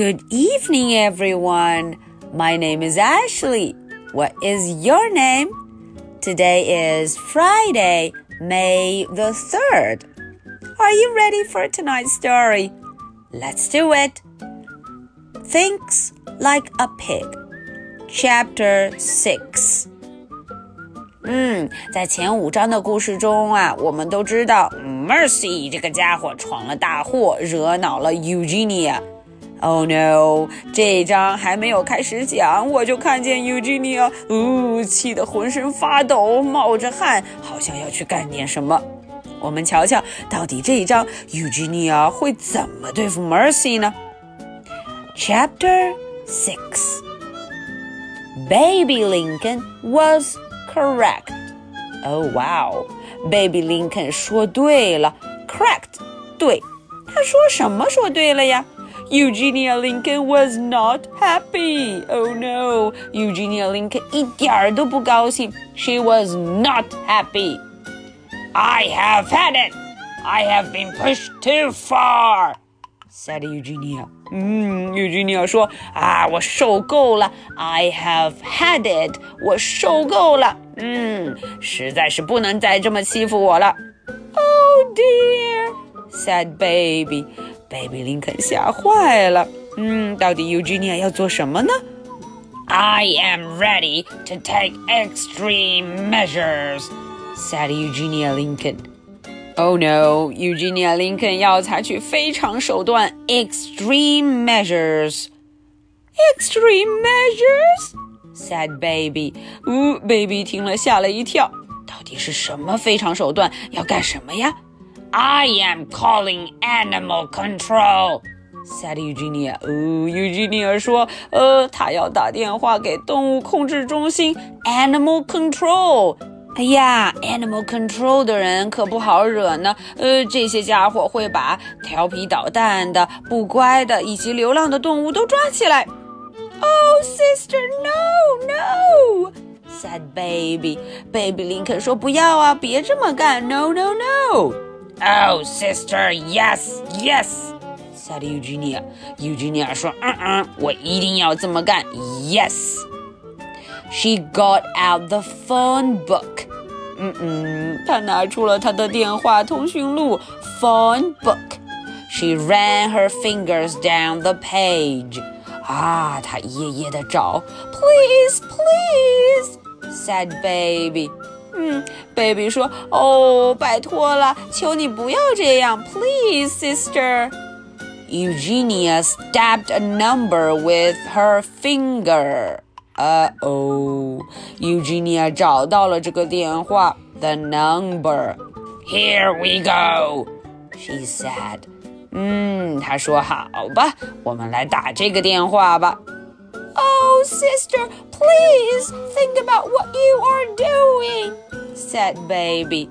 Good evening, everyone. My name is Ashley. What is your name? Today is Friday, May the 3rd. Are you ready for tonight's story? Let's do it. Thinks like a pig. Chapter 6. 嗯，在前五章的故事中啊，我们都知道 Mercy 这个家伙闯了大祸，惹恼了 Eugenia。 Oh no！这一章还没有开始讲，我就看见 Eugenia，呜，气得浑身发抖，冒着汗，好像要去干点什么。我们瞧瞧，到底这一章 Eugenia 会怎么对付 Mercy 呢？Chapter Six Baby Lincoln was correct. Oh wow! Baby Lincoln 说对了，correct 对。他说什么说对了呀 ？Eugenia Lincoln was not happy. Oh no! Eugenia Lincoln 一点儿都不高兴。She was not happy. I have had it. I have been pushed too far. said Eugenia. 嗯，Eugenia 说啊，我受够了。I have had it. 我受够了。嗯，实在是不能再这么欺负我了。Oh dear, said Baby. Baby 林肯吓坏了。嗯，到底 Eugenia 要做什么呢？I am ready to take extreme measures, said Eugenia Lincoln. Oh no, Eugenia Lincoln 要采取非常手段 extreme measures. Extreme measures? said Baby. 呜，Baby 听了吓了一跳。到底是什么非常手段？要干什么呀 ？I am calling animal control. said Eugenia. 哦，Eugenia 说，呃，她要打电话给动物控制中心 animal control。哎呀，animal control 的人可不好惹呢。呃，这些家伙会把调皮捣蛋的、不乖的以及流浪的动物都抓起来。Oh, sister, no, no, said baby. Baby 林肯说：“不要啊，别这么干。No, no, no. Oh, sister, yes, yes, said Eugenia. Eugenia 说：“嗯嗯，我一定要这么干。Yes.” She got out the phone book. 嗯嗯，她拿出了她的电话通讯录 phone book. She ran her fingers down the page. 啊，她一页页的找。Please, please, said baby. 嗯，baby 说，哦，拜托了，求你不要这样，please, sister. Eugenia stabbed a number with her finger. 呃哦，Eugenia 找到了这个电话，the number。Here we go, she said. 嗯，她说好吧，我们来打这个电话吧。Oh, sister, please think about what you are doing, said baby.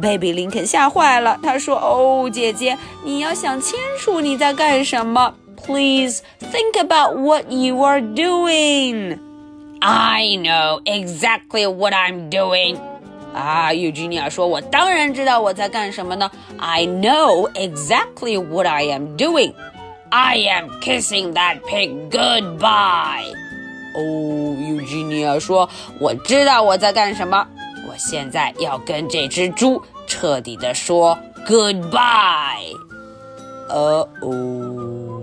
Baby 林肯吓坏了，他说：“哦，姐姐，你要想清楚你在干什么。Please think about what you are doing.” I know exactly what I'm doing. 啊，Eugenia 说：“我当然知道我在干什么呢。I know exactly what I am doing. I am kissing that pig goodbye. 哦，Eugenia 说：“我知道我在干什么。 我现在要跟这只猪彻底的说 goodbye。”呃哦。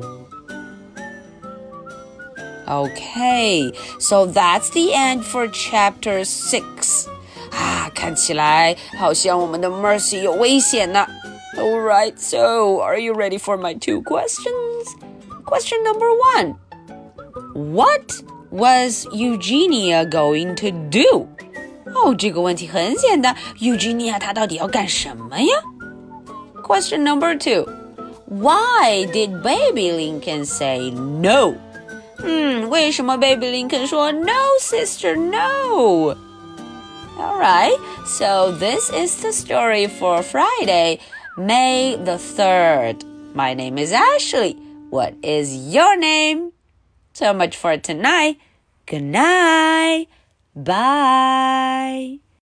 Okay, so that's the end for chapter six. 啊，看起来好像我们的 Mercy 有危险呢。All right, so are you ready for my two questions? Question number one What was Eugenia going to do? 哦，这个问题很简单，Eugenia 她到底要干什么呀？Question number two Why did Baby Lincoln say no? 嗯，为什么 Baby Lincoln 说 No, sister, no? All right, so this is the story for Friday, May the 3rd. My name is Ashley. What is your name? So much for tonight. Good night. Bye.